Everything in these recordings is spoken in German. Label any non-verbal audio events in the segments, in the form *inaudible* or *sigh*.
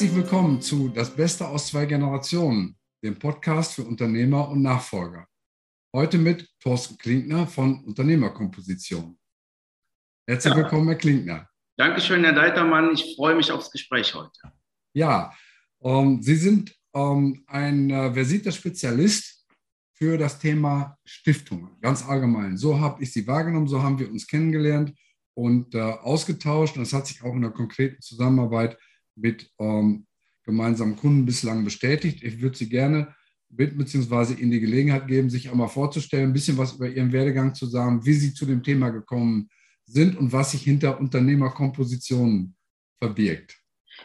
Herzlich willkommen zu Das Beste aus zwei Generationen, dem Podcast für Unternehmer und Nachfolger. Heute mit Thorsten Klinkner von Unternehmerkomposition. Herzlich ja. willkommen, Herr Klinkner. Dankeschön, Herr Deitermann. Ich freue mich aufs Gespräch heute. Ja, ähm, Sie sind ähm, ein äh, versierter Spezialist für das Thema Stiftungen, ganz allgemein. So habe ich Sie wahrgenommen, so haben wir uns kennengelernt und äh, ausgetauscht. Und das hat sich auch in der konkreten Zusammenarbeit mit ähm, gemeinsamen Kunden bislang bestätigt. Ich würde Sie gerne bitten bzw. Ihnen die Gelegenheit geben, sich einmal vorzustellen, ein bisschen was über Ihren Werdegang zu sagen, wie Sie zu dem Thema gekommen sind und was sich hinter Unternehmerkompositionen verbirgt.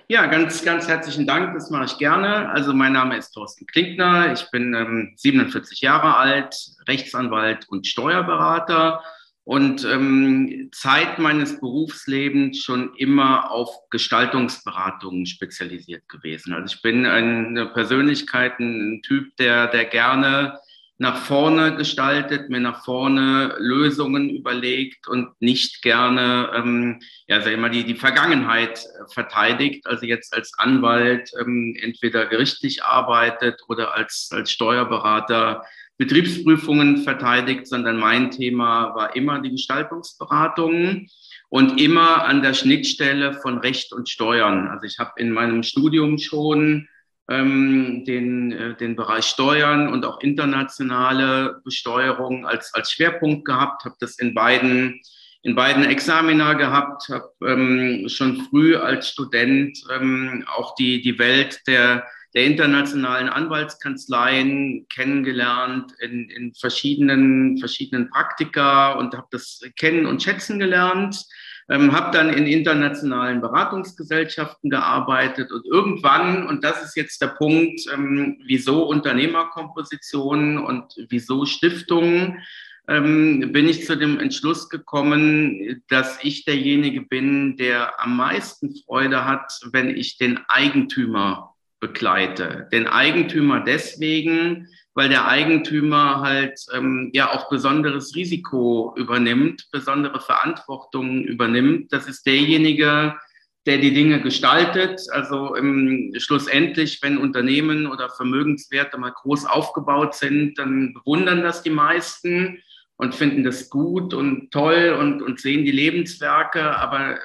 Ja, ganz, ganz herzlichen Dank. Das mache ich gerne. Also mein Name ist Thorsten Klinkner. Ich bin ähm, 47 Jahre alt, Rechtsanwalt und Steuerberater und ähm, Zeit meines Berufslebens schon immer auf Gestaltungsberatungen spezialisiert gewesen. Also ich bin eine Persönlichkeit, ein Typ, der, der gerne nach vorne gestaltet, mir nach vorne Lösungen überlegt und nicht gerne, ähm, ja, sag ich mal, die, die Vergangenheit verteidigt. Also jetzt als Anwalt ähm, entweder gerichtlich arbeitet oder als, als Steuerberater Betriebsprüfungen verteidigt, sondern mein Thema war immer die Gestaltungsberatung und immer an der Schnittstelle von Recht und Steuern. Also ich habe in meinem Studium schon ähm, den, äh, den Bereich Steuern und auch internationale Besteuerung als, als Schwerpunkt gehabt, habe das in beiden in beiden Examina gehabt, habe ähm, schon früh als Student ähm, auch die, die Welt der der internationalen Anwaltskanzleien kennengelernt in, in verschiedenen, verschiedenen Praktika und habe das kennen und schätzen gelernt. Ähm, habe dann in internationalen Beratungsgesellschaften gearbeitet und irgendwann, und das ist jetzt der Punkt, ähm, wieso Unternehmerkompositionen und wieso Stiftungen, ähm, bin ich zu dem Entschluss gekommen, dass ich derjenige bin, der am meisten Freude hat, wenn ich den Eigentümer begleite. Den Eigentümer deswegen, weil der Eigentümer halt ähm, ja auch besonderes Risiko übernimmt, besondere Verantwortung übernimmt. Das ist derjenige, der die Dinge gestaltet. Also ähm, schlussendlich, wenn Unternehmen oder Vermögenswerte mal groß aufgebaut sind, dann bewundern das die meisten und finden das gut und toll und, und sehen die Lebenswerke, aber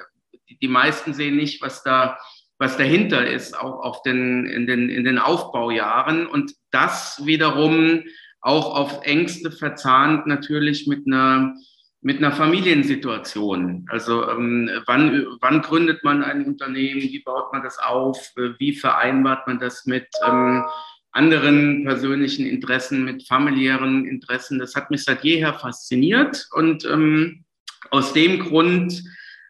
die, meisten sehen nicht, was da was dahinter ist, auch auf den, in, den, in den Aufbaujahren. Und das wiederum auch auf Ängste verzahnt natürlich mit einer, mit einer Familiensituation. Also ähm, wann, wann gründet man ein Unternehmen, wie baut man das auf, wie vereinbart man das mit ähm, anderen persönlichen Interessen, mit familiären Interessen. Das hat mich seit jeher fasziniert und ähm, aus dem Grund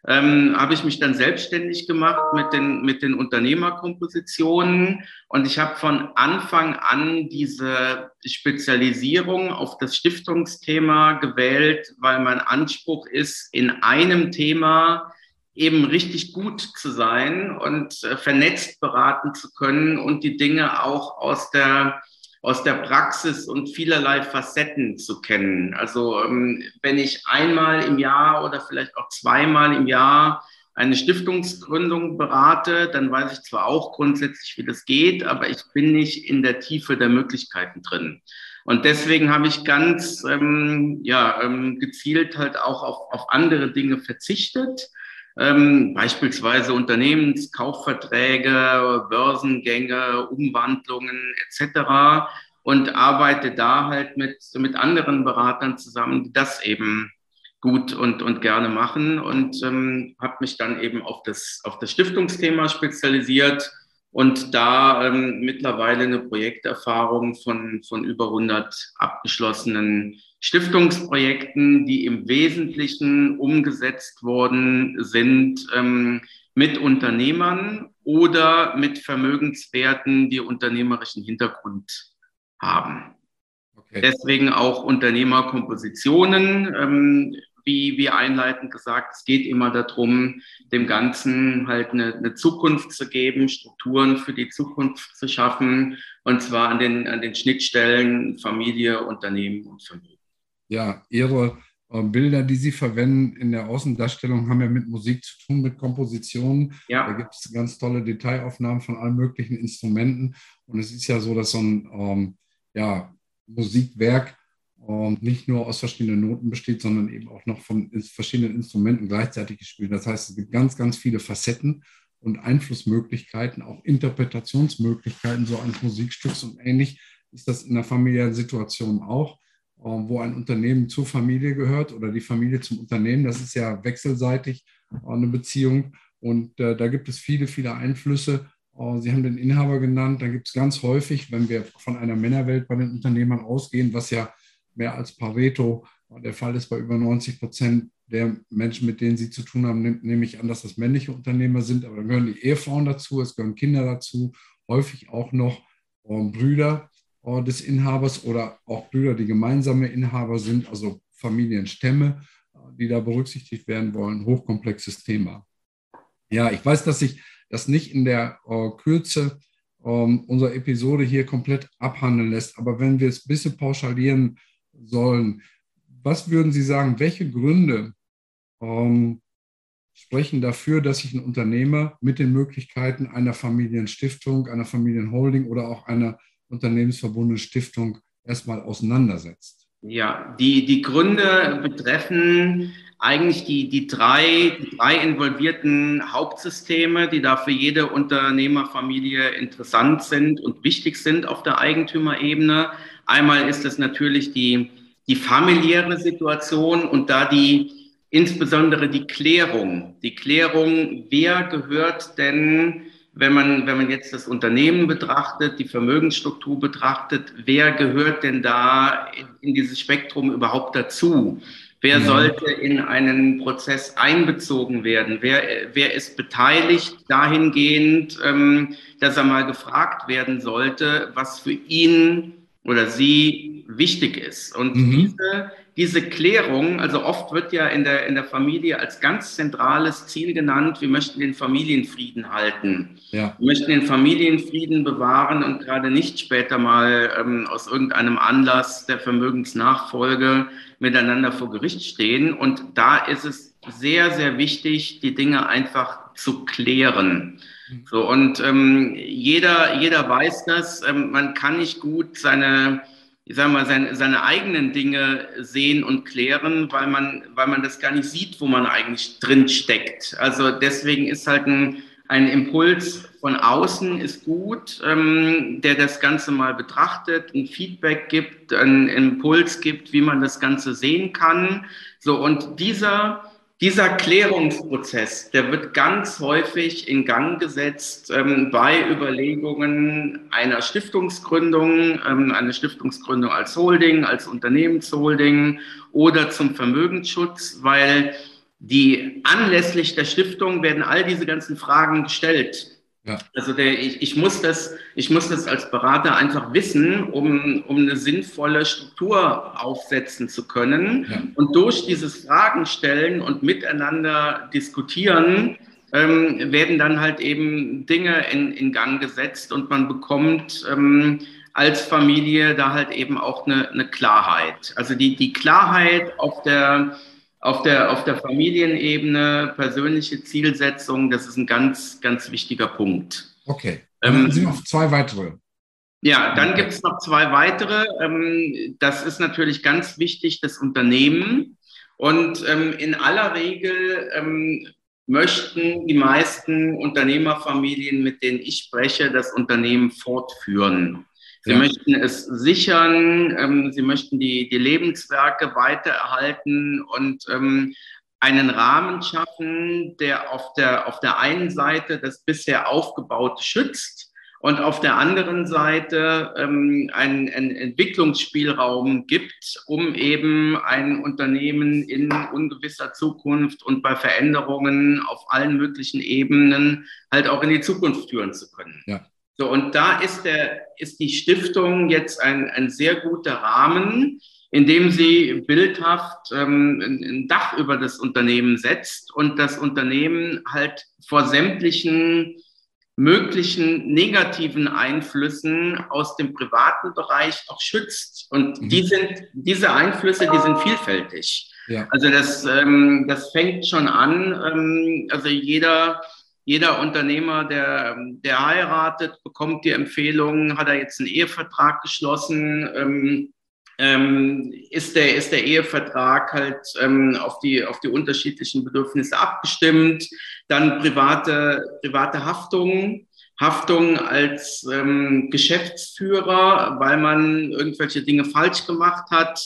ähm, habe ich mich dann selbstständig gemacht mit den, mit den Unternehmerkompositionen. Und ich habe von Anfang an diese Spezialisierung auf das Stiftungsthema gewählt, weil mein Anspruch ist, in einem Thema eben richtig gut zu sein und äh, vernetzt beraten zu können und die Dinge auch aus der aus der Praxis und vielerlei Facetten zu kennen. Also ähm, wenn ich einmal im Jahr oder vielleicht auch zweimal im Jahr eine Stiftungsgründung berate, dann weiß ich zwar auch grundsätzlich, wie das geht, aber ich bin nicht in der Tiefe der Möglichkeiten drin. Und deswegen habe ich ganz ähm, ja, ähm, gezielt halt auch auf, auf andere Dinge verzichtet. Ähm, beispielsweise Unternehmenskaufverträge, Börsengänge, Umwandlungen etc. Und arbeite da halt mit, mit anderen Beratern zusammen, die das eben gut und, und gerne machen und ähm, habe mich dann eben auf das, auf das Stiftungsthema spezialisiert und da ähm, mittlerweile eine Projekterfahrung von, von über 100 abgeschlossenen Stiftungsprojekten, die im Wesentlichen umgesetzt worden sind ähm, mit Unternehmern oder mit Vermögenswerten, die unternehmerischen Hintergrund haben. Okay. Deswegen auch Unternehmerkompositionen. Ähm, wie, wie einleitend gesagt, es geht immer darum, dem Ganzen halt eine, eine Zukunft zu geben, Strukturen für die Zukunft zu schaffen, und zwar an den, an den Schnittstellen Familie, Unternehmen und Vermögen ja, Ihre äh, Bilder, die Sie verwenden in der Außendarstellung, haben ja mit Musik zu tun, mit Kompositionen. Ja. Da gibt es ganz tolle Detailaufnahmen von allen möglichen Instrumenten. Und es ist ja so, dass so ein ähm, ja, Musikwerk ähm, nicht nur aus verschiedenen Noten besteht, sondern eben auch noch von verschiedenen Instrumenten gleichzeitig gespielt. Das heißt, es gibt ganz, ganz viele Facetten und Einflussmöglichkeiten, auch Interpretationsmöglichkeiten so eines Musikstücks. Und ähnlich ist das in der familiären Situation auch. Ähm, wo ein Unternehmen zur Familie gehört oder die Familie zum Unternehmen. Das ist ja wechselseitig äh, eine Beziehung. Und äh, da gibt es viele, viele Einflüsse. Äh, Sie haben den Inhaber genannt. Da gibt es ganz häufig, wenn wir von einer Männerwelt bei den Unternehmern ausgehen, was ja mehr als Pareto der Fall ist bei über 90 Prozent der Menschen, mit denen Sie zu tun haben, nehme ich an, dass das männliche Unternehmer sind. Aber dann gehören die Ehefrauen dazu, es gehören Kinder dazu, häufig auch noch Brüder des Inhabers oder auch Brüder, die gemeinsame Inhaber sind, also Familienstämme, äh, die da berücksichtigt werden wollen. Hochkomplexes Thema. Ja, ich weiß, dass sich das nicht in der äh, Kürze ähm, unserer Episode hier komplett abhandeln lässt, aber wenn wir es ein bisschen pauschalieren sollen, was würden Sie sagen, welche Gründe ähm, sprechen dafür, dass sich ein Unternehmer mit den Möglichkeiten einer Familienstiftung, einer Familienholding oder auch einer unternehmensverbundene Stiftung erstmal auseinandersetzt? Ja, die, die Gründe betreffen eigentlich die, die, drei, die drei involvierten Hauptsysteme, die da für jede Unternehmerfamilie interessant sind und wichtig sind auf der Eigentümerebene. Einmal ist es natürlich die, die familiäre Situation und da die insbesondere die Klärung. Die Klärung, wer gehört denn wenn man, wenn man jetzt das Unternehmen betrachtet, die Vermögensstruktur betrachtet, wer gehört denn da in, in dieses Spektrum überhaupt dazu? Wer ja. sollte in einen Prozess einbezogen werden? Wer, wer ist beteiligt dahingehend, ähm, dass er mal gefragt werden sollte, was für ihn oder sie wichtig ist? Und mhm. diese diese Klärung, also oft wird ja in der, in der Familie als ganz zentrales Ziel genannt, wir möchten den Familienfrieden halten. Ja. Wir möchten den Familienfrieden bewahren und gerade nicht später mal ähm, aus irgendeinem Anlass der Vermögensnachfolge miteinander vor Gericht stehen. Und da ist es sehr, sehr wichtig, die Dinge einfach zu klären. So, und ähm, jeder, jeder weiß das, ähm, man kann nicht gut seine ich sage mal, seine, seine eigenen Dinge sehen und klären, weil man, weil man das gar nicht sieht, wo man eigentlich drin steckt. Also deswegen ist halt ein, ein Impuls von außen ist gut, ähm, der das Ganze mal betrachtet, ein Feedback gibt, einen Impuls gibt, wie man das Ganze sehen kann. So, und dieser dieser Klärungsprozess, der wird ganz häufig in Gang gesetzt ähm, bei Überlegungen einer Stiftungsgründung, ähm, eine Stiftungsgründung als Holding, als Unternehmensholding oder zum Vermögensschutz, weil die anlässlich der Stiftung werden all diese ganzen Fragen gestellt. Ja. Also der, ich, ich, muss das, ich muss das als Berater einfach wissen, um, um eine sinnvolle Struktur aufsetzen zu können. Ja. Und durch dieses Fragen stellen und miteinander diskutieren, ähm, werden dann halt eben Dinge in, in Gang gesetzt und man bekommt ähm, als Familie da halt eben auch eine, eine Klarheit. Also die, die Klarheit auf der auf der, auf der Familienebene, persönliche Zielsetzung, das ist ein ganz, ganz wichtiger Punkt. Okay. Dann ähm, sind noch zwei weitere. Ja, dann gibt es noch zwei weitere. Ähm, das ist natürlich ganz wichtig, das Unternehmen. Und ähm, in aller Regel ähm, möchten die meisten Unternehmerfamilien, mit denen ich spreche, das Unternehmen fortführen. Sie ja. möchten es sichern, ähm, sie möchten die, die Lebenswerke weitererhalten und ähm, einen Rahmen schaffen, der auf der, auf der einen Seite das bisher aufgebaute schützt und auf der anderen Seite ähm, einen, einen Entwicklungsspielraum gibt, um eben ein Unternehmen in ungewisser Zukunft und bei Veränderungen auf allen möglichen Ebenen halt auch in die Zukunft führen zu können. Ja. So, und da ist, der, ist die Stiftung jetzt ein, ein sehr guter Rahmen, in dem sie bildhaft ähm, ein Dach über das Unternehmen setzt und das Unternehmen halt vor sämtlichen möglichen negativen Einflüssen aus dem privaten Bereich auch schützt. Und die mhm. sind, diese Einflüsse, die sind vielfältig. Ja. Also das, ähm, das fängt schon an. Ähm, also jeder, jeder Unternehmer, der, der heiratet, bekommt die Empfehlung, hat er jetzt einen Ehevertrag geschlossen, ähm, ähm, ist, der, ist der Ehevertrag halt ähm, auf, die, auf die unterschiedlichen Bedürfnisse abgestimmt. Dann private, private Haftung. Haftung als ähm, Geschäftsführer, weil man irgendwelche Dinge falsch gemacht hat,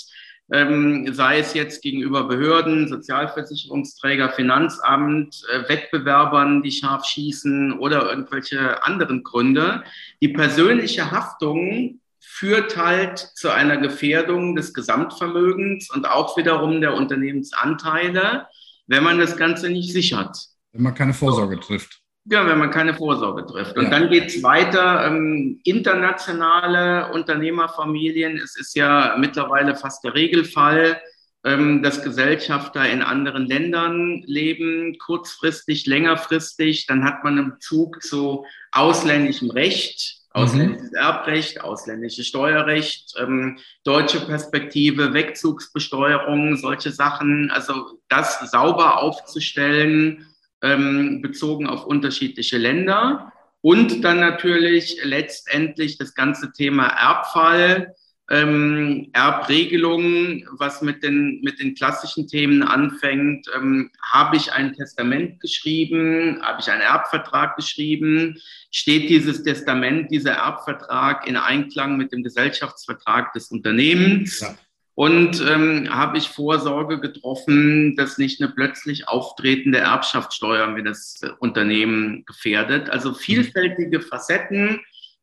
ähm, sei es jetzt gegenüber Behörden, Sozialversicherungsträger, Finanzamt, äh, Wettbewerbern, die scharf schießen oder irgendwelche anderen Gründe. Die persönliche Haftung führt halt zu einer Gefährdung des Gesamtvermögens und auch wiederum der Unternehmensanteile, wenn man das Ganze nicht sichert. Wenn man keine Vorsorge trifft. Ja, wenn man keine Vorsorge trifft. Und ja. dann geht es weiter. Ähm, internationale Unternehmerfamilien. Es ist ja mittlerweile fast der Regelfall, ähm, dass Gesellschafter in anderen Ländern leben, kurzfristig, längerfristig. Dann hat man einen Bezug zu ausländischem Recht, mhm. ausländisches mhm. Erbrecht, ausländisches Steuerrecht, ähm, deutsche Perspektive, Wegzugsbesteuerung, solche Sachen. Also das sauber aufzustellen ähm, bezogen auf unterschiedliche Länder. Und dann natürlich letztendlich das ganze Thema Erbfall, ähm, Erbregelungen, was mit den, mit den klassischen Themen anfängt. Ähm, habe ich ein Testament geschrieben? Habe ich einen Erbvertrag geschrieben? Steht dieses Testament, dieser Erbvertrag in Einklang mit dem Gesellschaftsvertrag des Unternehmens? Ja. Und ähm, habe ich Vorsorge getroffen, dass nicht eine plötzlich auftretende Erbschaftssteuer mir das äh, Unternehmen gefährdet. Also vielfältige Facetten,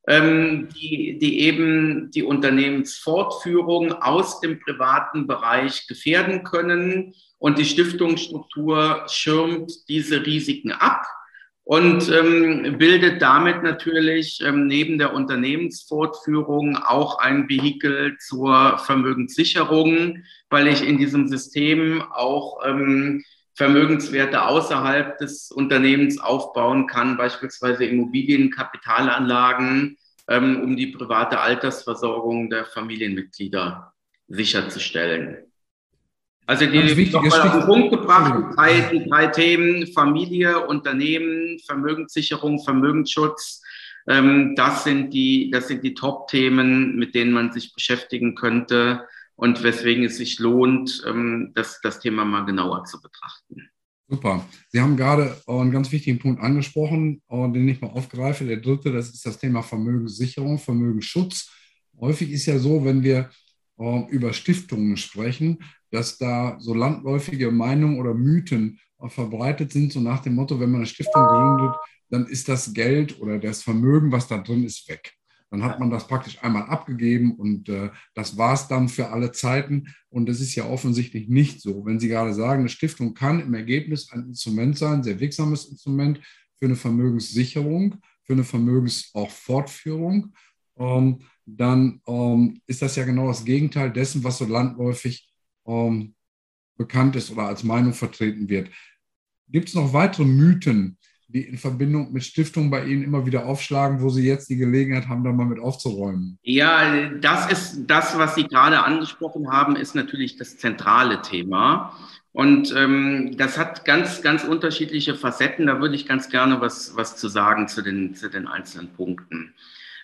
ähm, die, die eben die Unternehmensfortführung aus dem privaten Bereich gefährden können. Und die Stiftungsstruktur schirmt diese Risiken ab und ähm, bildet damit natürlich ähm, neben der Unternehmensfortführung auch ein Vehikel zur Vermögenssicherung, weil ich in diesem System auch ähm, Vermögenswerte außerhalb des Unternehmens aufbauen kann, beispielsweise Immobilien, Kapitalanlagen, ähm, um die private Altersversorgung der Familienmitglieder sicherzustellen. Also die nochmal auf den Punkt gebracht, die drei, die drei Themen Familie, Unternehmen, Vermögenssicherung, Vermögensschutz. Ähm, das sind die, das sind die Top-Themen, mit denen man sich beschäftigen könnte und weswegen es sich lohnt, ähm, das, das Thema mal genauer zu betrachten. Super. Sie haben gerade einen ganz wichtigen Punkt angesprochen, den ich mal aufgreife. Der dritte, das ist das Thema Vermögenssicherung, Vermögensschutz. Häufig ist ja so, wenn wir äh, über Stiftungen sprechen, dass da so landläufige Meinungen oder Mythen verbreitet sind, so nach dem Motto, wenn man eine Stiftung gründet, dann ist das Geld oder das Vermögen, was da drin ist, weg. Dann hat man das praktisch einmal abgegeben und äh, das war es dann für alle Zeiten. Und das ist ja offensichtlich nicht so. Wenn Sie gerade sagen, eine Stiftung kann im Ergebnis ein Instrument sein, ein sehr wirksames Instrument für eine Vermögenssicherung, für eine Vermögens auch Fortführung, ähm, dann ähm, ist das ja genau das Gegenteil dessen, was so landläufig ähm, bekannt ist oder als Meinung vertreten wird. Gibt es noch weitere Mythen, die in Verbindung mit Stiftungen bei Ihnen immer wieder aufschlagen, wo Sie jetzt die Gelegenheit haben, da mal mit aufzuräumen? Ja, das ist das, was Sie gerade angesprochen haben, ist natürlich das zentrale Thema. Und ähm, das hat ganz, ganz unterschiedliche Facetten. Da würde ich ganz gerne was, was zu sagen zu den, zu den einzelnen Punkten.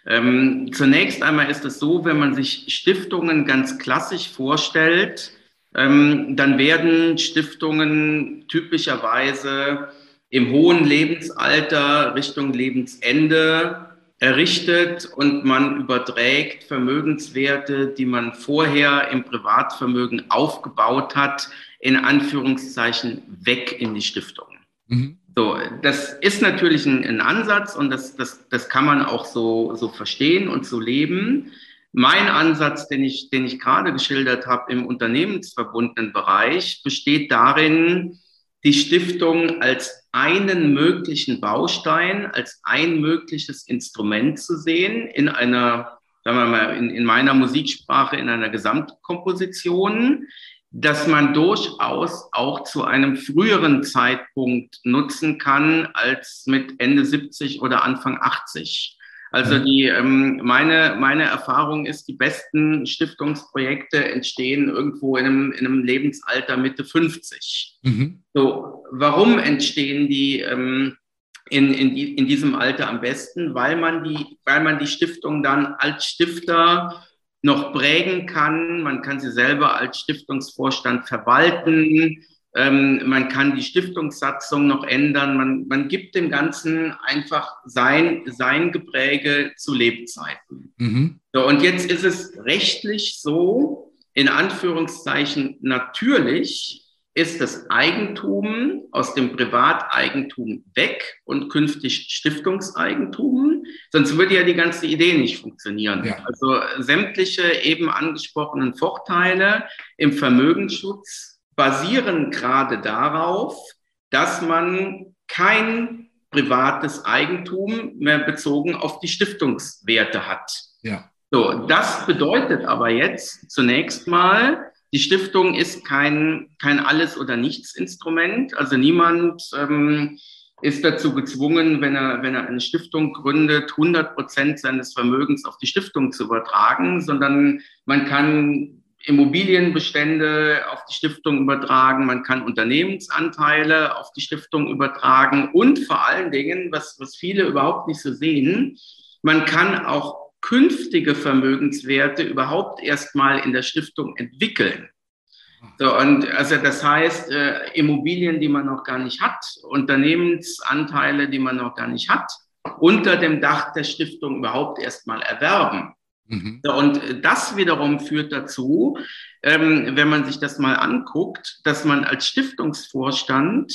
Ähm, zunächst einmal ist es so, wenn man sich Stiftungen ganz klassisch vorstellt, ähm, dann werden Stiftungen typischerweise im hohen Lebensalter Richtung Lebensende errichtet und man überträgt Vermögenswerte, die man vorher im Privatvermögen aufgebaut hat, in Anführungszeichen weg in die Stiftung. Mhm. So, das ist natürlich ein, ein Ansatz und das, das, das kann man auch so, so verstehen und so leben. Mein Ansatz, den ich, den ich gerade geschildert habe im unternehmensverbundenen Bereich, besteht darin, die Stiftung als einen möglichen Baustein, als ein mögliches Instrument zu sehen in einer, sagen wir mal, in, in meiner Musiksprache, in einer Gesamtkomposition, dass man durchaus auch zu einem früheren Zeitpunkt nutzen kann als mit Ende 70 oder Anfang 80. Also mhm. die, ähm, meine, meine Erfahrung ist, die besten Stiftungsprojekte entstehen irgendwo in einem, in einem Lebensalter Mitte 50. Mhm. So, warum entstehen die ähm, in, in, die, in diesem Alter am besten? Weil man die, weil man die Stiftung dann als Stifter noch prägen kann. Man kann sie selber als Stiftungsvorstand verwalten. Ähm, man kann die Stiftungssatzung noch ändern. Man, man gibt dem Ganzen einfach sein, sein Gepräge zu Lebzeiten. Mhm. So, und jetzt ist es rechtlich so, in Anführungszeichen natürlich, ist das Eigentum aus dem Privateigentum weg und künftig Stiftungseigentum. Sonst würde ja die ganze Idee nicht funktionieren. Ja. Also sämtliche eben angesprochenen Vorteile im Vermögensschutz basieren gerade darauf, dass man kein privates Eigentum mehr bezogen auf die Stiftungswerte hat. Ja. So, das bedeutet aber jetzt zunächst mal, die Stiftung ist kein, kein Alles- oder Nichts-Instrument. Also niemand ähm, ist dazu gezwungen, wenn er, wenn er eine Stiftung gründet, 100 Prozent seines Vermögens auf die Stiftung zu übertragen, sondern man kann Immobilienbestände auf die Stiftung übertragen, man kann Unternehmensanteile auf die Stiftung übertragen und vor allen Dingen, was, was viele überhaupt nicht so sehen, man kann auch künftige Vermögenswerte überhaupt erstmal in der Stiftung entwickeln. So, und also das heißt, äh, Immobilien, die man noch gar nicht hat, Unternehmensanteile, die man noch gar nicht hat, unter dem Dach der Stiftung überhaupt erstmal erwerben. Mhm. Und das wiederum führt dazu, ähm, wenn man sich das mal anguckt, dass man als Stiftungsvorstand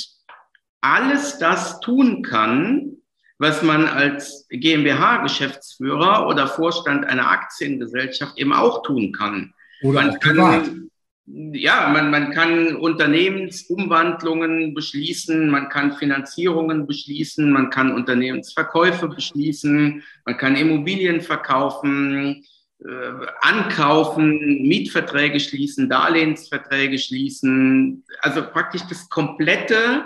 alles das tun kann, was man als GmbH-Geschäftsführer oder Vorstand einer Aktiengesellschaft eben auch tun kann. Oder man kann, privat. Ja, man, man kann Unternehmensumwandlungen beschließen, man kann Finanzierungen beschließen, man kann Unternehmensverkäufe beschließen, man kann Immobilien verkaufen, äh, ankaufen, Mietverträge schließen, Darlehensverträge schließen. Also praktisch das komplette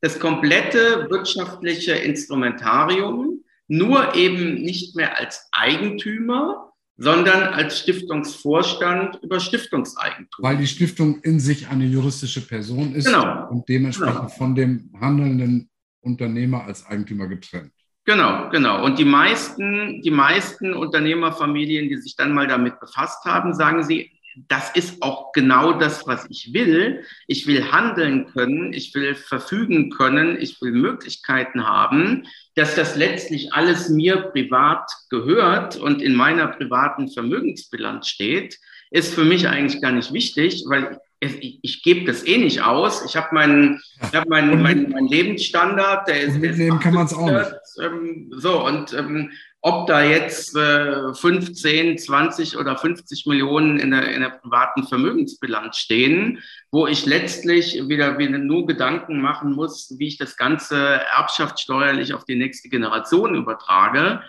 das komplette wirtschaftliche Instrumentarium, nur eben nicht mehr als Eigentümer, sondern als Stiftungsvorstand über Stiftungseigentum. Weil die Stiftung in sich eine juristische Person ist genau. und dementsprechend genau. von dem handelnden Unternehmer als Eigentümer getrennt. Genau, genau. Und die meisten, die meisten Unternehmerfamilien, die sich dann mal damit befasst haben, sagen sie, das ist auch genau das, was ich will. Ich will handeln können, ich will verfügen können, ich will Möglichkeiten haben, dass das letztlich alles mir privat gehört und in meiner privaten Vermögensbilanz steht, ist für mich eigentlich gar nicht wichtig, weil ich, ich gebe das eh nicht aus. Ich habe meinen, ich hab meinen, meinen, meinen Lebensstandard, der ist. Mitnehmen kann man es auch nicht. Ähm, so, und ähm, ob da jetzt äh, 15, 20 oder 50 Millionen in der, in der privaten Vermögensbilanz stehen, wo ich letztlich wieder, wieder nur Gedanken machen muss, wie ich das Ganze erbschaftssteuerlich auf die nächste Generation übertrage,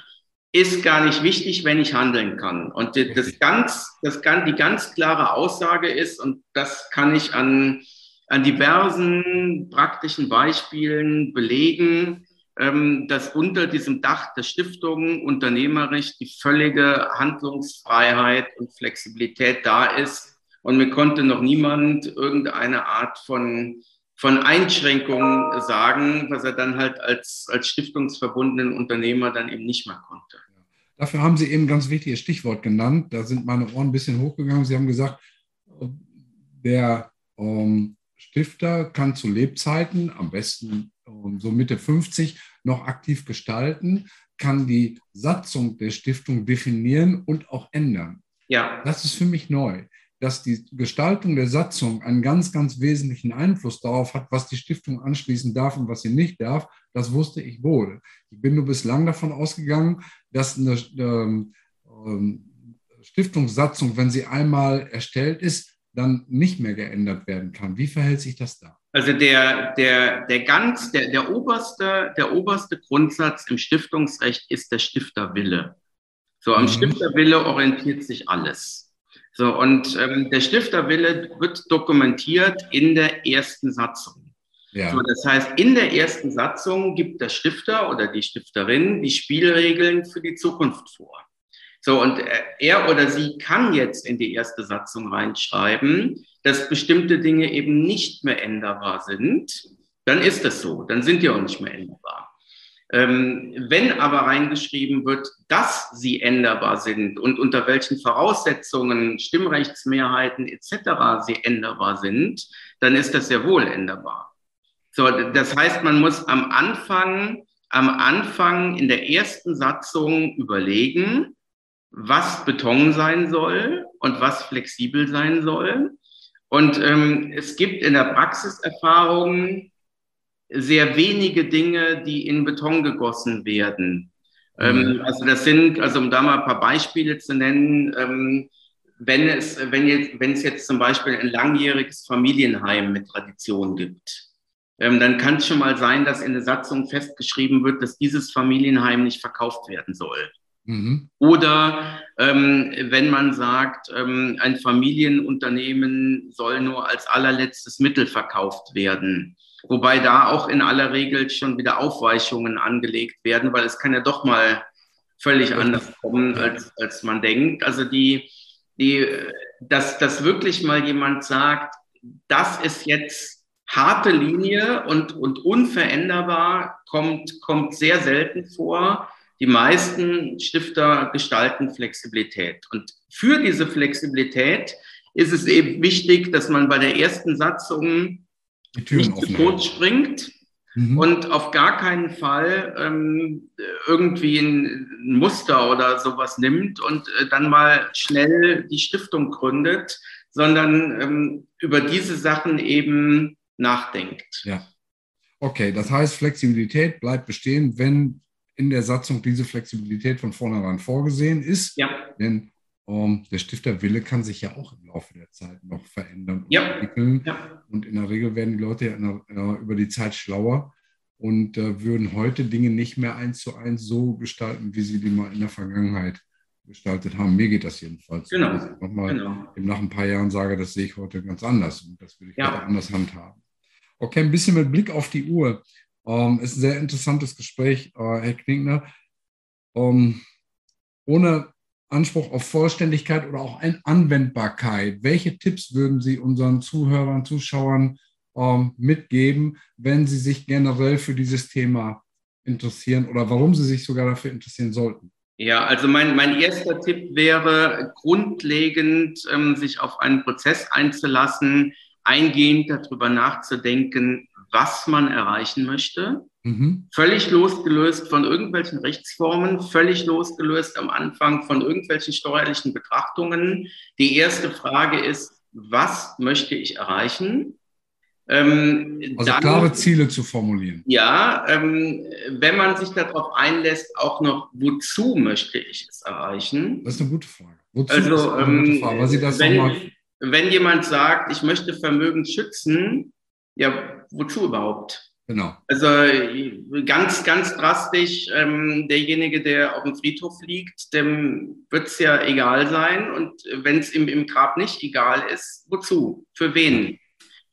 ist gar nicht wichtig, wenn ich handeln kann. Und das ganz, das kann, die ganz klare Aussage ist, und das kann ich an, an diversen praktischen Beispielen belegen, dass unter diesem Dach der Stiftung unternehmerisch die völlige Handlungsfreiheit und Flexibilität da ist. Und mir konnte noch niemand irgendeine Art von, von Einschränkung sagen, was er dann halt als, als stiftungsverbundenen Unternehmer dann eben nicht mehr konnte. Dafür haben Sie eben ein ganz wichtiges Stichwort genannt. Da sind meine Ohren ein bisschen hochgegangen. Sie haben gesagt, der ähm, Stifter kann zu Lebzeiten, am besten ähm, so Mitte 50, noch aktiv gestalten, kann die Satzung der Stiftung definieren und auch ändern. Ja. Das ist für mich neu, dass die Gestaltung der Satzung einen ganz, ganz wesentlichen Einfluss darauf hat, was die Stiftung anschließen darf und was sie nicht darf. Das wusste ich wohl. Ich bin nur bislang davon ausgegangen, dass eine ähm, ähm Stiftungssatzung, wenn sie einmal erstellt ist, dann nicht mehr geändert werden kann. Wie verhält sich das da? Also der, der, der ganz, der, der oberste, der oberste Grundsatz im Stiftungsrecht ist der Stifterwille. So, am mhm. Stifterwille orientiert sich alles. So, und ähm, der Stifterwille wird dokumentiert in der ersten Satzung. Ja. So, das heißt, in der ersten Satzung gibt der Stifter oder die Stifterin die Spielregeln für die Zukunft vor. So, und er oder sie kann jetzt in die erste Satzung reinschreiben, dass bestimmte Dinge eben nicht mehr änderbar sind. Dann ist das so, dann sind die auch nicht mehr änderbar. Ähm, wenn aber reingeschrieben wird, dass sie änderbar sind und unter welchen Voraussetzungen, Stimmrechtsmehrheiten etc. sie änderbar sind, dann ist das sehr wohl änderbar. So, das heißt, man muss am Anfang, am Anfang in der ersten Satzung überlegen, was Beton sein soll und was flexibel sein soll. Und ähm, es gibt in der Praxiserfahrung sehr wenige Dinge, die in Beton gegossen werden. Ähm, mhm. also das sind, also um da mal ein paar Beispiele zu nennen, ähm, wenn es, wenn jetzt, wenn es jetzt zum Beispiel ein langjähriges Familienheim mit Tradition gibt, ähm, dann kann es schon mal sein, dass in der Satzung festgeschrieben wird, dass dieses Familienheim nicht verkauft werden soll. Mhm. Oder ähm, wenn man sagt, ähm, ein Familienunternehmen soll nur als allerletztes Mittel verkauft werden. Wobei da auch in aller Regel schon wieder Aufweichungen angelegt werden, weil es kann ja doch mal völlig anders kommen, als, als man denkt. Also die, die, dass, dass wirklich mal jemand sagt, das ist jetzt harte Linie und, und unveränderbar, kommt, kommt sehr selten vor. Die meisten Stifter gestalten Flexibilität. Und für diese Flexibilität ist es eben wichtig, dass man bei der ersten Satzung nicht zu kurz springt mhm. und auf gar keinen Fall ähm, irgendwie ein Muster oder sowas nimmt und äh, dann mal schnell die Stiftung gründet, sondern ähm, über diese Sachen eben nachdenkt. Ja. Okay, das heißt, Flexibilität bleibt bestehen, wenn in der Satzung diese Flexibilität von vornherein vorgesehen ist. Ja. Denn ähm, der Stifterwille kann sich ja auch im Laufe der Zeit noch verändern und ja. entwickeln. Ja. Und in der Regel werden die Leute ja der, äh, über die Zeit schlauer und äh, würden heute Dinge nicht mehr eins zu eins so gestalten, wie sie die mal in der Vergangenheit gestaltet haben. Mir geht das jedenfalls. Genau. Dass ich nochmal genau. nach ein paar Jahren sage, das sehe ich heute ganz anders und das würde ich ja. heute anders handhaben. Okay, ein bisschen mit Blick auf die Uhr. Ähm, ist ein sehr interessantes Gespräch, äh, Herr Kninkner. Ähm, ohne Anspruch auf Vollständigkeit oder auch Anwendbarkeit, welche Tipps würden Sie unseren Zuhörern, Zuschauern ähm, mitgeben, wenn sie sich generell für dieses Thema interessieren oder warum sie sich sogar dafür interessieren sollten? Ja, also mein, mein erster Tipp wäre grundlegend, ähm, sich auf einen Prozess einzulassen, eingehend darüber nachzudenken, was man erreichen möchte. Mhm. Völlig losgelöst von irgendwelchen Rechtsformen, völlig losgelöst am Anfang von irgendwelchen steuerlichen Betrachtungen. Die erste Frage ist, was möchte ich erreichen? Ähm, also dann, klare Ziele zu formulieren. Ja, ähm, wenn man sich darauf einlässt, auch noch, wozu möchte ich es erreichen? Das ist eine gute Frage. Wozu also, ist eine ähm, gute Frage? Weil Sie das wenn, wenn jemand sagt, ich möchte Vermögen schützen, ja, wozu überhaupt? Genau. Also ganz, ganz drastisch, ähm, derjenige, der auf dem Friedhof liegt, dem wird es ja egal sein. Und wenn es ihm im Grab nicht egal ist, wozu? Für wen?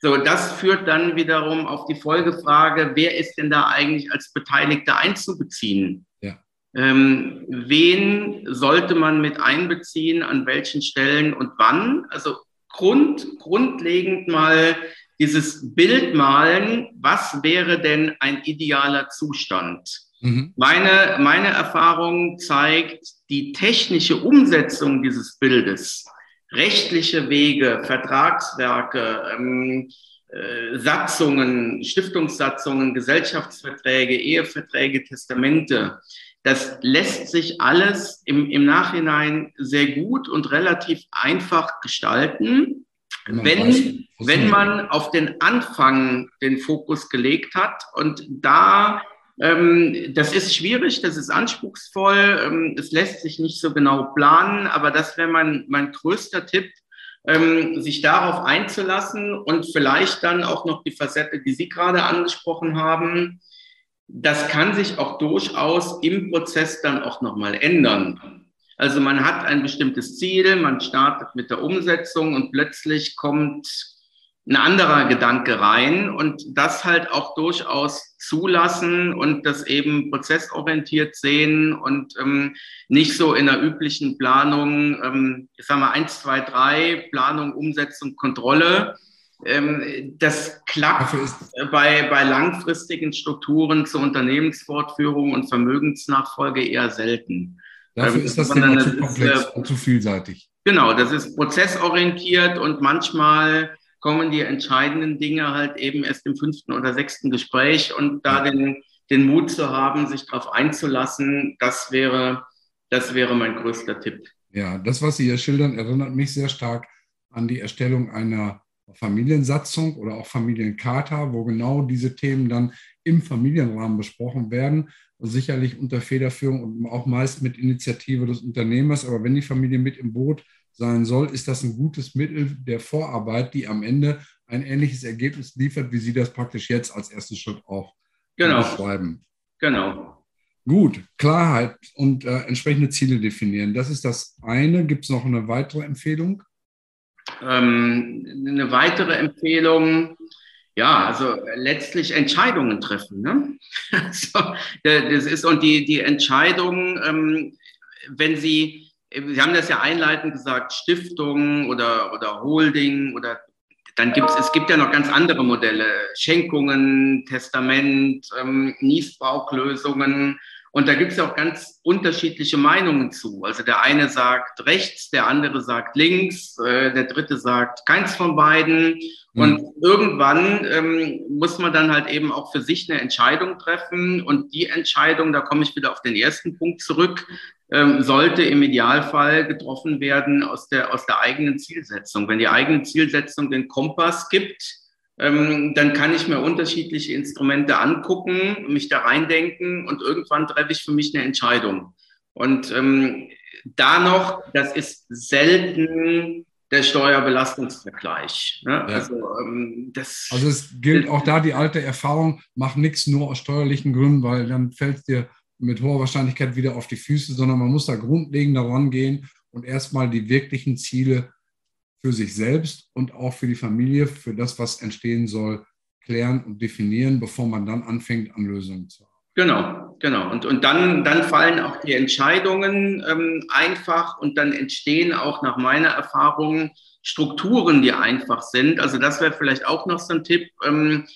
So, das führt dann wiederum auf die Folgefrage, wer ist denn da eigentlich als Beteiligter einzubeziehen? Ja. Ähm, wen sollte man mit einbeziehen, an welchen Stellen und wann? Also Grund, grundlegend mal dieses Bild malen, was wäre denn ein idealer Zustand? Mhm. Meine, meine Erfahrung zeigt, die technische Umsetzung dieses Bildes, rechtliche Wege, Vertragswerke, ähm, äh, Satzungen, Stiftungssatzungen, Gesellschaftsverträge, Eheverträge, Testamente, das lässt sich alles im, im Nachhinein sehr gut und relativ einfach gestalten, wenn, wenn man auf den Anfang den Fokus gelegt hat. Und da, ähm, das ist schwierig, das ist anspruchsvoll, ähm, es lässt sich nicht so genau planen, aber das wäre mein, mein größter Tipp, ähm, sich darauf einzulassen und vielleicht dann auch noch die Facette, die Sie gerade angesprochen haben, das kann sich auch durchaus im Prozess dann auch nochmal ändern. Also man hat ein bestimmtes Ziel, man startet mit der Umsetzung und plötzlich kommt ein anderer Gedanke rein und das halt auch durchaus zulassen und das eben prozessorientiert sehen und ähm, nicht so in der üblichen Planung, ähm, ich sag mal eins, zwei, drei, Planung, Umsetzung, Kontrolle. Ähm, das klappt bei, bei langfristigen Strukturen zur Unternehmensfortführung und Vermögensnachfolge eher selten. Dafür ähm, ist das Thema zu komplex ist, äh, und zu vielseitig. Genau, das ist prozessorientiert und manchmal kommen die entscheidenden Dinge halt eben erst im fünften oder sechsten Gespräch und da den, den Mut zu haben, sich darauf einzulassen, das wäre, das wäre mein größter Tipp. Ja, das, was Sie hier schildern, erinnert mich sehr stark an die Erstellung einer Familiensatzung oder auch Familiencharta, wo genau diese Themen dann im Familienrahmen besprochen werden. Sicherlich unter Federführung und auch meist mit Initiative des Unternehmers. Aber wenn die Familie mit im Boot sein soll, ist das ein gutes Mittel der Vorarbeit, die am Ende ein ähnliches Ergebnis liefert, wie Sie das praktisch jetzt als ersten Schritt auch genau. beschreiben. Genau. Gut, Klarheit und äh, entsprechende Ziele definieren. Das ist das eine. Gibt es noch eine weitere Empfehlung? Ähm, eine weitere Empfehlung, ja, also letztlich Entscheidungen treffen. Ne? *laughs* also, das ist und die, die Entscheidung, ähm, wenn Sie Sie haben das ja einleitend gesagt, Stiftung oder, oder Holding oder dann gibt es, es gibt ja noch ganz andere Modelle, Schenkungen, Testament, ähm, Niesbrauchlösungen. Und da gibt es ja auch ganz unterschiedliche Meinungen zu. Also der eine sagt rechts, der andere sagt links, äh, der dritte sagt keins von beiden. Mhm. Und irgendwann ähm, muss man dann halt eben auch für sich eine Entscheidung treffen. Und die Entscheidung, da komme ich wieder auf den ersten Punkt zurück, ähm, sollte im Idealfall getroffen werden aus der, aus der eigenen Zielsetzung. Wenn die eigene Zielsetzung den Kompass gibt, ähm, dann kann ich mir unterschiedliche Instrumente angucken, mich da reindenken und irgendwann treffe ich für mich eine Entscheidung. Und ähm, da noch, das ist selten der Steuerbelastungsvergleich. Ne? Ja. Also, ähm, das, also es gilt auch da die alte Erfahrung, mach nichts nur aus steuerlichen Gründen, weil dann fällt es dir mit hoher Wahrscheinlichkeit wieder auf die Füße, sondern man muss da grundlegend daran gehen und erstmal die wirklichen Ziele für sich selbst und auch für die Familie, für das, was entstehen soll, klären und definieren, bevor man dann anfängt, an Lösungen zu arbeiten. Genau, genau. Und, und dann, dann fallen auch die Entscheidungen ähm, einfach und dann entstehen auch nach meiner Erfahrung Strukturen, die einfach sind. Also das wäre vielleicht auch noch so ein Tipp. Ähm,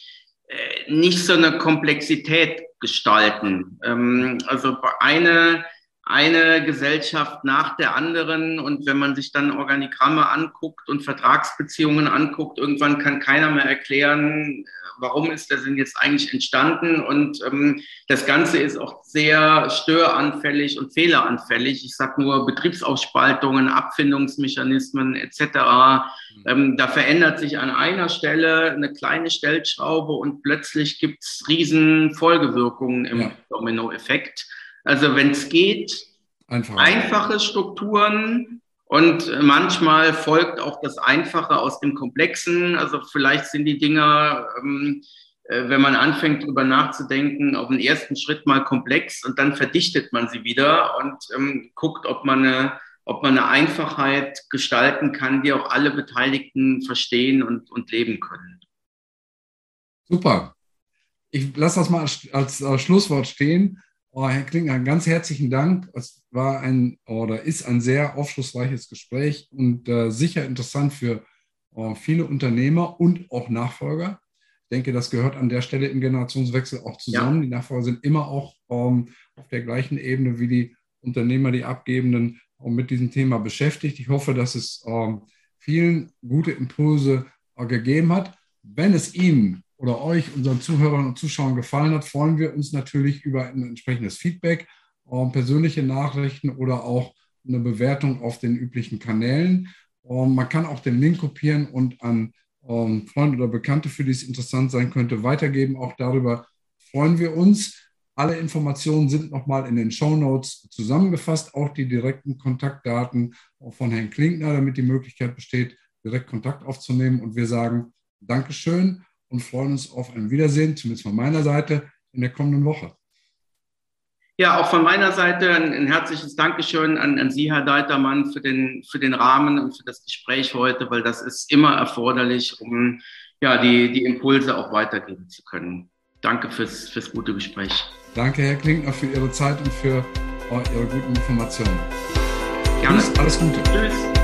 äh, nicht so eine Komplexität gestalten. Ähm, also eine, eine Gesellschaft nach der anderen und wenn man sich dann Organigramme anguckt und Vertragsbeziehungen anguckt, irgendwann kann keiner mehr erklären, warum ist das denn jetzt eigentlich entstanden? Und ähm, das Ganze ist auch sehr störanfällig und fehleranfällig. Ich sage nur Betriebsaufspaltungen, Abfindungsmechanismen etc. Mhm. Ähm, da verändert sich an einer Stelle eine kleine Stellschraube und plötzlich gibt es riesen Folgewirkungen im ja. Dominoeffekt. Also wenn es geht, Einfach. einfache Strukturen, und manchmal folgt auch das Einfache aus dem Komplexen. Also vielleicht sind die Dinge, ähm, äh, wenn man anfängt, darüber nachzudenken, auf den ersten Schritt mal komplex und dann verdichtet man sie wieder und ähm, guckt, ob man, eine, ob man eine Einfachheit gestalten kann, die auch alle Beteiligten verstehen und, und leben können. Super. Ich lasse das mal als, als, als Schlusswort stehen. Oh, Herr Klinger, ganz herzlichen Dank. Es war ein oder ist ein sehr aufschlussreiches Gespräch und äh, sicher interessant für äh, viele Unternehmer und auch Nachfolger. Ich denke, das gehört an der Stelle im Generationswechsel auch zusammen. Ja. Die Nachfolger sind immer auch ähm, auf der gleichen Ebene wie die Unternehmer, die Abgebenden, um mit diesem Thema beschäftigt. Ich hoffe, dass es ähm, vielen gute Impulse äh, gegeben hat. Wenn es Ihnen oder euch, unseren Zuhörern und Zuschauern gefallen hat, freuen wir uns natürlich über ein entsprechendes Feedback, ähm, persönliche Nachrichten oder auch eine Bewertung auf den üblichen Kanälen. Ähm, man kann auch den Link kopieren und an ähm, Freunde oder Bekannte, für die es interessant sein könnte, weitergeben. Auch darüber freuen wir uns. Alle Informationen sind nochmal in den Show Notes zusammengefasst, auch die direkten Kontaktdaten von Herrn Klinkner, damit die Möglichkeit besteht, direkt Kontakt aufzunehmen. Und wir sagen Dankeschön und freuen uns auf ein Wiedersehen, zumindest von meiner Seite, in der kommenden Woche. Ja, auch von meiner Seite ein, ein herzliches Dankeschön an, an Sie, Herr Deitermann, für den, für den Rahmen und für das Gespräch heute, weil das ist immer erforderlich, um ja, die, die Impulse auch weitergeben zu können. Danke fürs, fürs gute Gespräch. Danke, Herr Klinkner, für Ihre Zeit und für Ihre guten Informationen. Gerne. Tschüss, alles Gute. Tschüss.